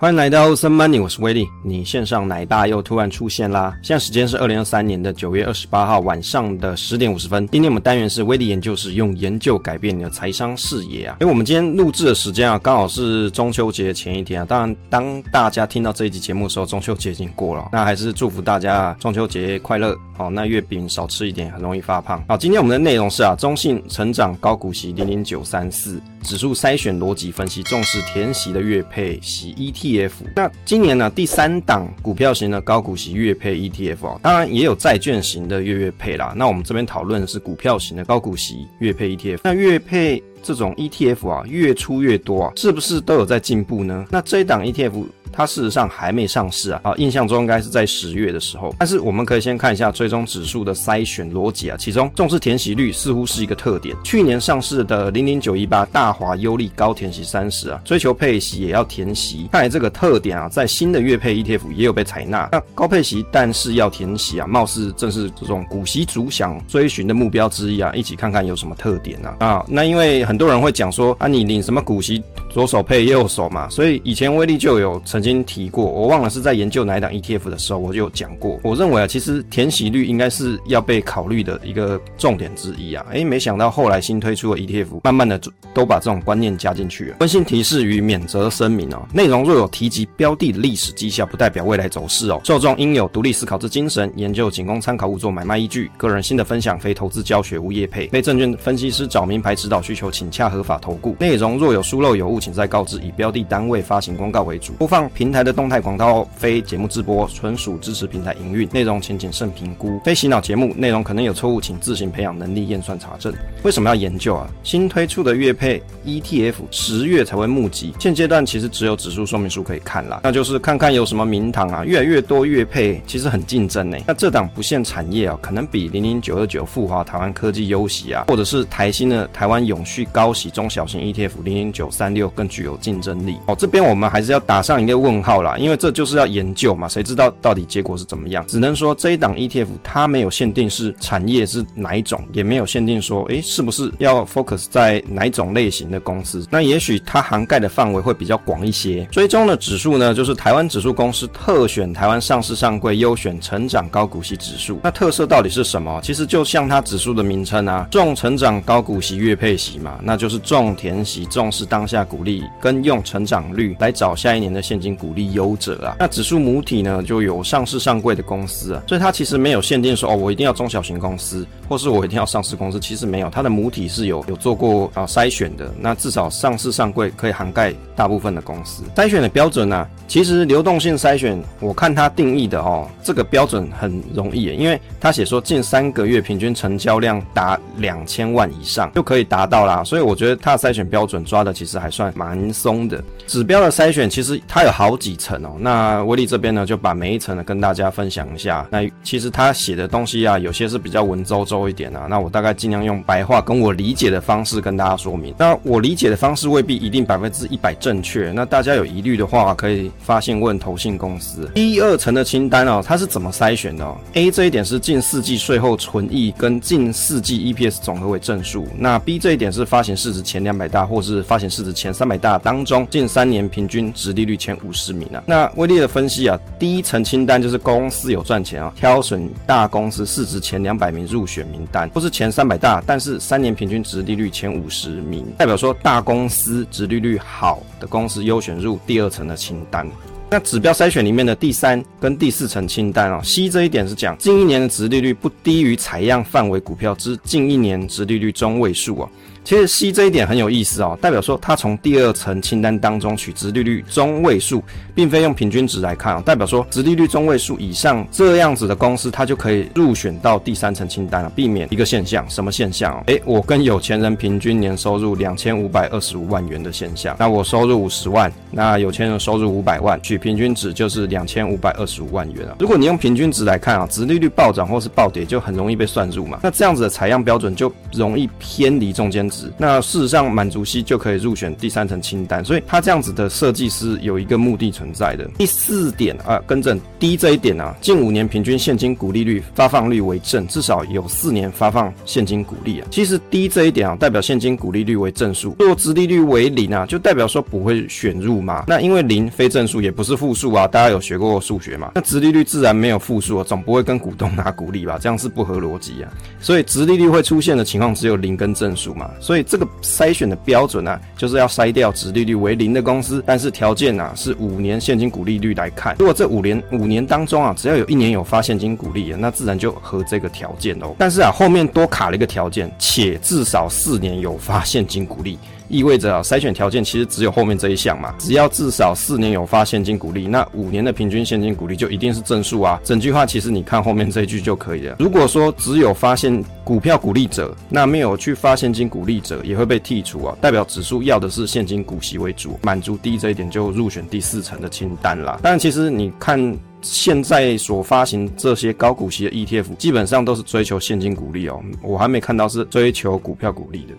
欢迎来到欧森 Money，我是威利。你线上奶爸又突然出现啦！现在时间是二零二三年的九月二十八号晚上的十点五十分。今天我们单元是威利研究室，用研究改变你的财商视野啊！因为我们今天录制的时间啊，刚好是中秋节前一天啊。当然，当大家听到这一集节目的时候，中秋节已经过了。那还是祝福大家中秋节快乐哦！那月饼少吃一点，很容易发胖。好，今天我们的内容是啊，中信成长高股息零零九三四指数筛选逻辑分析，重视填息的月配息 ETF。那今年呢，第三档股票型的高股息月配 ETF 哦，当然也有债券型的月月配啦。那我们这边讨论的是股票型的高股息月配 ETF。那月配这种 ETF 啊，越出越多啊，是不是都有在进步呢？那这一档 ETF。它事实上还没上市啊，啊，印象中应该是在十月的时候。但是我们可以先看一下追踪指数的筛选逻辑啊，其中重视填息率似乎是一个特点。去年上市的零零九一八大华优利高填息三十啊，追求配息也要填息，看来这个特点啊，在新的月配 ETF 也有被采纳。那高配息但是要填息啊，貌似正是这种股息族想追寻的目标之一啊，一起看看有什么特点？啊？啊，那因为很多人会讲说啊，你领什么股息？左手配右手嘛，所以以前威力就有成曾经提过，我忘了是在研究哪一档 ETF 的时候，我就有讲过。我认为啊，其实填息率应该是要被考虑的一个重点之一啊。诶，没想到后来新推出的 ETF，慢慢的都把这种观念加进去了。温馨提示与免责声明哦，内容若有提及标的的历史绩效，不代表未来走势哦。受众应有独立思考之精神，研究仅供参考，勿做买卖依据。个人新的分享，非投资教学，无业配。非证券分析师找名牌指导需求，请洽合法投顾。内容若有疏漏有误。请再告知以标的单位发行公告为主，播放平台的动态广告，非节目直播，纯属支持平台营运，内容请谨慎评估，非洗脑节目，内容可能有错误，请自行培养能力验算查证。为什么要研究啊？新推出的月配 ETF 十月才会募集，现阶段其实只有指数说明书可以看啦，那就是看看有什么名堂啊，越来越多月配，其实很竞争呢。那这档不限产业啊，可能比零零九二九富华台湾科技优喜啊，或者是台新的台湾永续高息中小型 ETF 零零九三六。更具有竞争力哦，这边我们还是要打上一个问号啦，因为这就是要研究嘛，谁知道到底结果是怎么样？只能说这一档 ETF 它没有限定是产业是哪一种，也没有限定说，诶，是不是要 focus 在哪一种类型的公司？那也许它涵盖的范围会比较广一些。追踪的指数呢，就是台湾指数公司特选台湾上市上柜优选成长高股息指数。那特色到底是什么？其实就像它指数的名称啊，重成长高股息月配息嘛，那就是重填息，重视当下股利。跟用成长率来找下一年的现金股利优者啊，那指数母体呢，就有上市上柜的公司啊，所以它其实没有限定说哦，我一定要中小型公司，或是我一定要上市公司，其实没有，它的母体是有有做过啊筛选的，那至少上市上柜可以涵盖大部分的公司。筛选的标准呢、其实流动性筛选，我看它定义的哦，这个标准很容易，因为它写说近三个月平均成交量达两千万以上就可以达到啦，所以我觉得它的筛选标准抓的其实还算。蛮松的。指标的筛选，其实它有好几层哦。那威利这边呢，就把每一层呢跟大家分享一下。那其实他写的东西啊，有些是比较文绉绉一点啊。那我大概尽量用白话跟我理解的方式跟大家说明。那我理解的方式未必一定百分之一百正确。那大家有疑虑的话，可以发信问投信公司。第二层的清单哦，它是怎么筛选的哦？A 这一点是近四季税后纯益跟近四季 EPS 总和为正数。那 B 这一点是发行市值前两百大或是发行市值前三百大。大当中近三年平均殖利率前五五十名啊，那威力的分析啊，第一层清单就是公司有赚钱啊，挑选大公司市值前两百名入选名单，或是前三百大，但是三年平均值利率前五十名，代表说大公司值利率好的公司优选入第二层的清单。那指标筛选里面的第三跟第四层清单哦，C 这一点是讲近一年的值利率不低于采样范围股票之近一年值利率中位数哦。其实 C 这一点很有意思哦，代表说它从第二层清单当中取值利率中位数，并非用平均值来看哦，代表说值利率中位数以上这样子的公司，它就可以入选到第三层清单了，避免一个现象，什么现象哦？诶，我跟有钱人平均年收入两千五百二十五万元的现象，那我收入五十万，那有钱人收入五百万，取平均值就是两千五百二十五万元啊。如果你用平均值来看啊，值利率暴涨或是暴跌，就很容易被算入嘛。那这样子的采样标准就容易偏离中间值。质。那事实上满足 C 就可以入选第三层清单，所以它这样子的设计是有一个目的存在的。第四点啊，更正 D 这一点啊，近五年平均现金股利率发放率为正，至少有四年发放现金股利啊。其实 D 这一点啊，代表现金股利率为正数，若殖利率为零啊，就代表说不会选入嘛。那因为零非正数，也不是负数啊，大家有学过数学嘛？那殖利率自然没有负数啊，总不会跟股东拿股利吧？这样是不合逻辑啊。所以殖利率会出现的情况只有零跟正数嘛。所以这个筛选的标准啊，就是要筛掉值利率为零的公司，但是条件啊是五年现金股利率来看。如果这五年五年当中啊，只要有一年有发现金股利，那自然就合这个条件哦。但是啊，后面多卡了一个条件，且至少四年有发现金股利。意味着啊，筛选条件其实只有后面这一项嘛，只要至少四年有发现金股利，那五年的平均现金股利就一定是正数啊。整句话其实你看后面这一句就可以了。如果说只有发现股票股利者，那没有去发现金股利者也会被剔除啊，代表指数要的是现金股息为主，满足第一这一点就入选第四层的清单啦。但，其实你看现在所发行这些高股息的 ETF，基本上都是追求现金股利哦，我还没看到是追求股票股利的。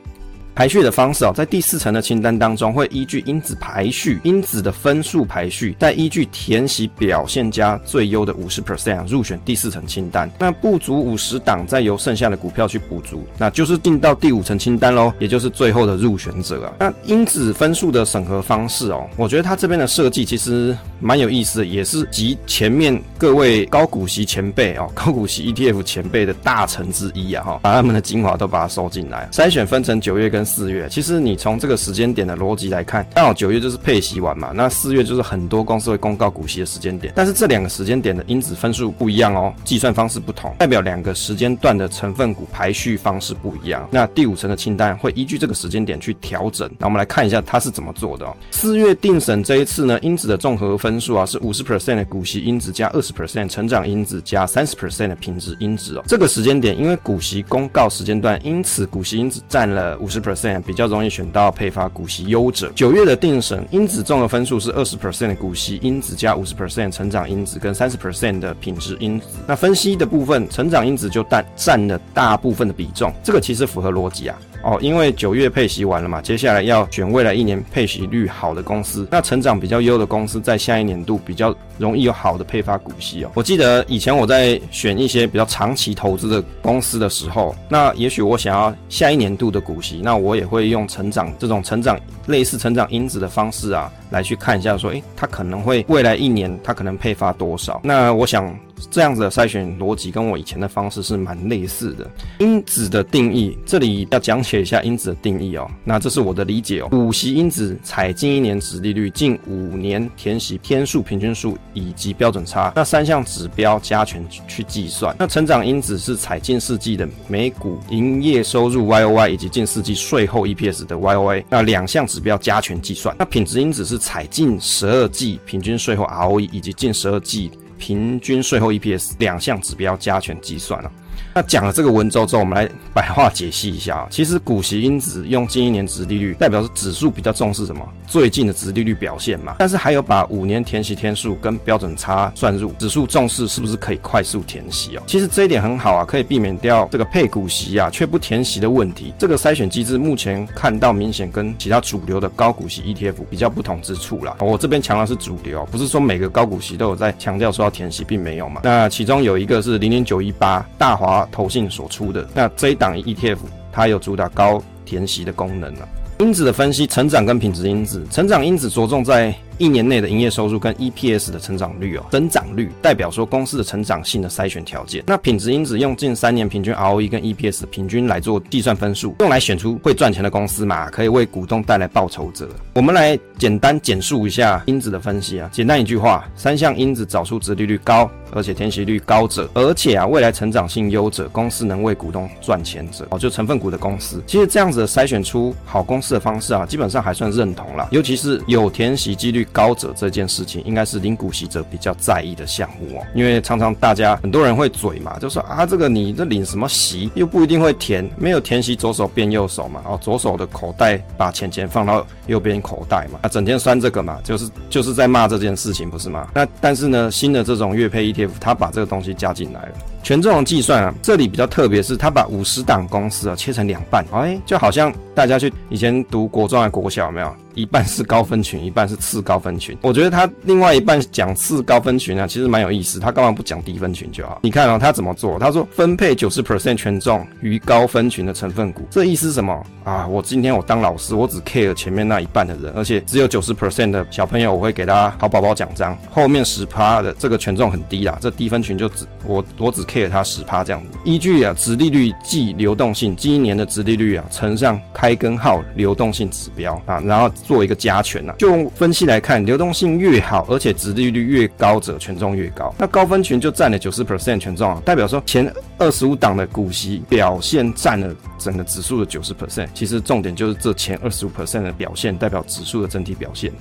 排序的方式哦，在第四层的清单当中，会依据因子排序，因子的分数排序，再依据填息表现加最优的五十 percent 入选第四层清单。那不足五十档，再由剩下的股票去补足，那就是进到第五层清单喽，也就是最后的入选者啊。那因子分数的审核方式哦，我觉得它这边的设计其实蛮有意思的，也是集前面各位高股息前辈哦，高股息 ETF 前辈的大成之一啊哈，把他们的精华都把它收进来，筛选分成九月跟。四月，其实你从这个时间点的逻辑来看，刚好九月就是配息完嘛，那四月就是很多公司会公告股息的时间点。但是这两个时间点的因子分数不一样哦，计算方式不同，代表两个时间段的成分股排序方式不一样。那第五层的清单会依据这个时间点去调整。那我们来看一下它是怎么做的哦。四月定审这一次呢，因子的综合分数啊是五十 percent 的股息因子加二十 percent 成长因子加三十 percent 的品质因子哦。这个时间点因为股息公告时间段，因此股息因子占了五十 percent。比较容易选到配发股息优者。九月的定审因子综合分数是二十 percent 的股息因子加五十 percent 成长因子跟三十 percent 的品质因子。那分析的部分，成长因子就占占了大部分的比重，这个其实符合逻辑啊。哦，因为九月配息完了嘛，接下来要选未来一年配息率好的公司，那成长比较优的公司，在下一年度比较容易有好的配发股息哦。我记得以前我在选一些比较长期投资的公司的时候，那也许我想要下一年度的股息，那我也会用成长这种成长类似成长因子的方式啊，来去看一下说，诶，它可能会未来一年它可能配发多少？那我想。这样子的筛选逻辑跟我以前的方式是蛮类似的。因子的定义，这里要讲解一下因子的定义哦。那这是我的理解哦。股息因子采近一年殖利率、近五年填息天数、平均数以及标准差，那三项指标加权去计算。那成长因子是采近四季的每股营业收入 YOY 以及近四季税后 EPS 的 YOY，那两项指标加权计算。那品质因子是采近十二季平均税后 ROE 以及近十二季。平均税后 EPS 两项指标加权计算了。那讲了这个文绉之后，我们来白话解析一下啊。其实股息因子用近一年殖利率，代表是指数比较重视什么？最近的殖利率表现嘛。但是还有把五年填息天数跟标准差算入，指数重视是不是可以快速填息哦？其实这一点很好啊，可以避免掉这个配股息啊却不填息的问题。这个筛选机制目前看到明显跟其他主流的高股息 ETF 比较不同之处啦。我这边强调是主流，不是说每个高股息都有在强调说要填息，并没有嘛。那其中有一个是零零九一八大华投信所出的，那这一档 ETF 它有主打高填息的功能了。因子的分析，成长跟品质因子，成长因子着重在。一年内的营业收入跟 EPS 的成长率哦，增长率代表说公司的成长性的筛选条件。那品质因子用近三年平均 ROE 跟 EPS 平均来做计算分数，用来选出会赚钱的公司嘛，可以为股东带来报酬者。我们来简单简述一下因子的分析啊，简单一句话，三项因子找出值利率高，而且填息率高者，而且啊未来成长性优者，公司能为股东赚钱者哦，就成分股的公司。其实这样子的筛选出好公司的方式啊，基本上还算认同了，尤其是有填息几率。高者这件事情应该是领股息者比较在意的项目哦，因为常常大家很多人会嘴嘛，就说啊，这个你这领什么息又不一定会填，没有填息左手变右手嘛，哦，左手的口袋把钱钱放到右边口袋嘛，啊，整天酸这个嘛，就是就是在骂这件事情不是吗？那但是呢，新的这种月配 ETF，它把这个东西加进来了。权重的计算啊，这里比较特别是，他把五十档公司啊切成两半，哎，就好像大家去以前读国中还国小有没有？一半是高分群，一半是次高分群。我觉得他另外一半讲次高分群啊，其实蛮有意思。他干嘛不讲低分群就好？你看哦，他怎么做？他说分配九十 percent 权重于高分群的成分股。这意思是什么啊？我今天我当老师，我只 care 前面那一半的人，而且只有九十 percent 的小朋友，我会给他好宝宝奖章。后面十趴的这个权重很低啦，这低分群就只我我只 care 他十趴这样子。依据啊，殖利率计流动性，今年的殖利率啊乘上开根号流动性指标啊，然后。做一个加权呐、啊，就分析来看，流动性越好，而且殖利率越高者，权重越高。那高分群就占了九十 percent 权重啊，代表说前二十五档的股息表现占了整个指数的九十 percent。其实重点就是这前二十五 percent 的表现，代表指数的整体表现。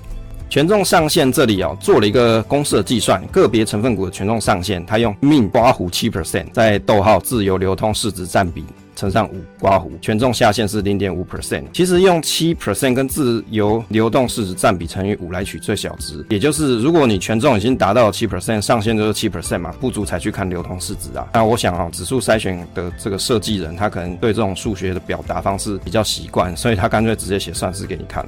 权重上限这里哦，做了一个公式的计算，个别成分股的权重上限，它用 min 刮弧七 percent，在逗号自由流通市值占比。乘上五刮弧，权重下限是零点五 percent。其实用七 percent 跟自由流动市值占比乘以五来取最小值，也就是如果你权重已经达到七 percent，上限就是七 percent 嘛，不足才去看流通市值啊。那我想啊，指数筛选的这个设计人，他可能对这种数学的表达方式比较习惯，所以他干脆直接写算式给你看。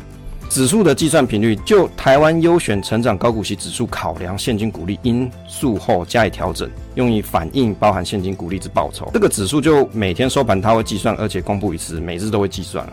指数的计算频率，就台湾优选成长高股息指数考量现金股利因素后加以调整，用以反映包含现金股利之报酬。这个指数就每天收盘它会计算，而且公布一次，每日都会计算。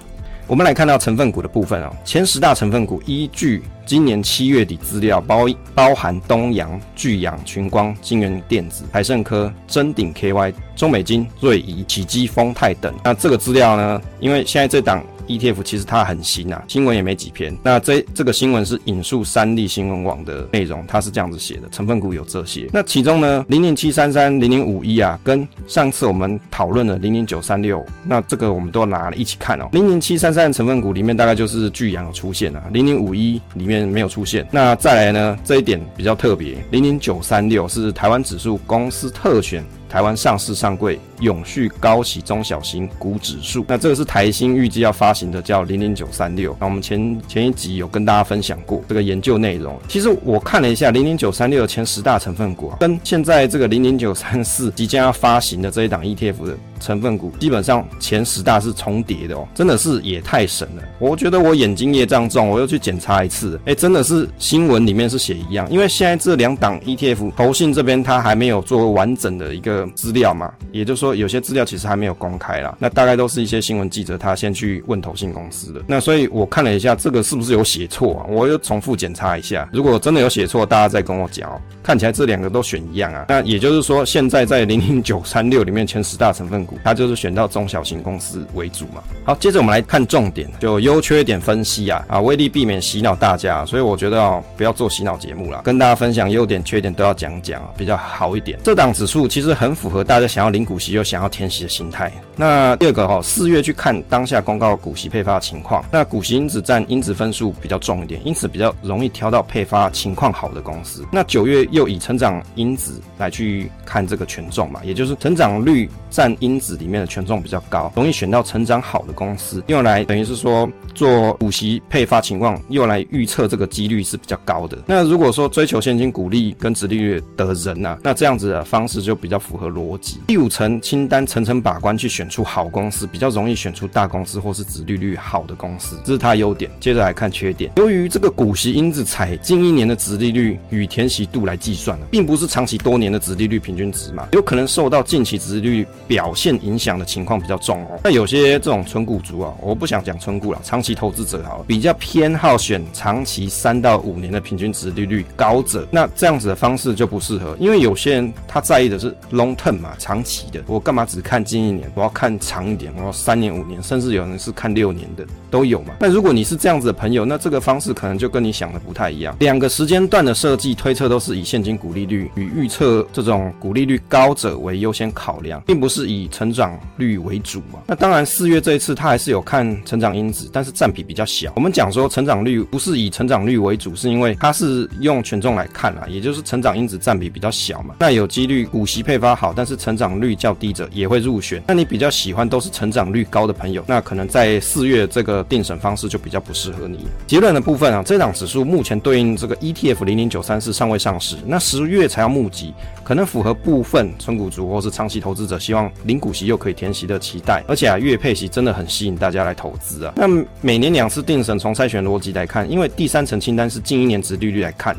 我们来看到成分股的部分啊，前十大成分股依据今年七月底资料，包包含东阳、聚阳、群光、金元电子、海盛科、臻鼎 KY、中美金、瑞仪、启基、丰泰等。那这个资料呢，因为现在这档。ETF 其实它很新啊，新闻也没几篇。那这这个新闻是引述三立新闻网的内容，它是这样子写的：成分股有这些。那其中呢，零零七三三、零零五一啊，跟上次我们讨论的零零九三六，那这个我们都拿了一起看哦。零零七三三的成分股里面大概就是巨阳出现啊，零零五一里面没有出现。那再来呢，这一点比较特别，零零九三六是台湾指数公司特选。台湾上市上柜永续高息中小型股指数，那这个是台新预计要发行的，叫零零九三六。那我们前前一集有跟大家分享过这个研究内容。其实我看了一下零零九三六的前十大成分股，跟现在这个零零九三四即将要发行的这一档 ETF 的。成分股基本上前十大是重叠的哦，真的是也太神了！我觉得我眼睛业障重，我又去检查一次，哎，真的是新闻里面是写一样，因为现在这两档 ETF 投信这边它还没有做完整的一个资料嘛，也就是说有些资料其实还没有公开啦，那大概都是一些新闻记者他先去问投信公司的，那所以我看了一下这个是不是有写错啊？我又重复检查一下，如果真的有写错，大家再跟我讲哦。看起来这两个都选一样啊，那也就是说现在在零零九三六里面前十大成分股，它就是选到中小型公司为主嘛。好，接着我们来看重点，就优缺点分析啊啊，威力避免洗脑大家，所以我觉得哦，不要做洗脑节目啦，跟大家分享优点缺点都要讲讲，比较好一点。这档指数其实很符合大家想要领股息有想要填息的心态。那第二个哈，四月去看当下公告股息配发的情况，那股息因子占因子分数比较重一点，因此比较容易挑到配发情况好的公司。那九月又以成长因子来去看这个权重嘛，也就是成长率占因子里面的权重比较高，容易选到成长好的公司，用来等于是说做股息配发情况，用来预测这个几率是比较高的。那如果说追求现金股利跟殖利率的人呢、啊，那这样子的方式就比较符合逻辑。第五层清单层层把关去选出好公司，比较容易选出大公司或是殖利率好的公司，这是它优点。接着来看缺点，由于这个股息因子采近一年的殖利率与填息度来计算的。并不是长期多年的殖利率平均值嘛，有可能受到近期殖利率表现影响的情况比较重哦。那有些这种纯股族啊，我不想讲纯股了，长期投资者好，比较偏好选长期三到五年的平均殖利率高者，那这样子的方式就不适合，因为有些人他在意的是 long term 嘛，长期的，我干嘛只看近一年？我要看长一点，我要三年五年，甚至有人是看六年的都有嘛。那如果你是这样子的朋友，那这个方式可能就跟你想的不太一样。两个时间段的设计推测都是以现金股利率与预测这种股利率高者为优先考量，并不是以成长率为主嘛。那当然四月这一次它还是有看成长因子，但是占比比较小。我们讲说成长率不是以成长率为主，是因为它是用权重来看啊，也就是成长因子占比比较小嘛。那有几率股息配发好，但是成长率较低者也会入选。那你比较喜欢都是成长率高的朋友，那可能在四月这个定审方式就比较不适合你。结论的部分啊，这档指数目前对应这个 ETF 零零九三四尚未上市，那十月才要募集，可能符合部分存股族或是长期投资者希望零股息又可以填息的期待，而且啊月配息真的很吸引大家来投资啊。那每年两次定审，从筛选逻辑来看，因为第三层清单是近一年值利率来看。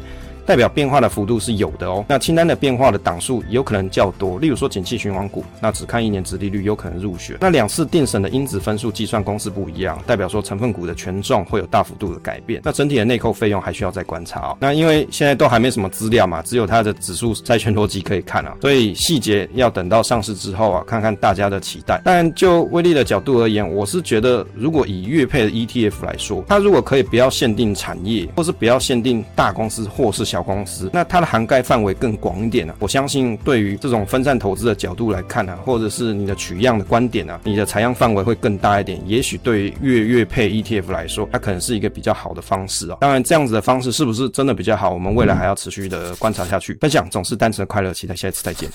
代表变化的幅度是有的哦。那清单的变化的档数有可能较多，例如说景气循环股，那只看一年殖利率有可能入选。那两次定审的因子分数计算公式不一样，代表说成分股的权重会有大幅度的改变。那整体的内扣费用还需要再观察哦。那因为现在都还没什么资料嘛，只有它的指数债券逻辑可以看啊，所以细节要等到上市之后啊，看看大家的期待。但就威力的角度而言，我是觉得如果以月配的 ETF 来说，它如果可以不要限定产业，或是不要限定大公司或是小。小公司，那它的涵盖范围更广一点呢、啊。我相信，对于这种分散投资的角度来看呢、啊，或者是你的取样的观点啊，你的采样范围会更大一点。也许对于月月配 ETF 来说，它可能是一个比较好的方式啊。当然，这样子的方式是不是真的比较好，我们未来还要持续的观察下去。分享总是单纯的快乐，期待下一次再见。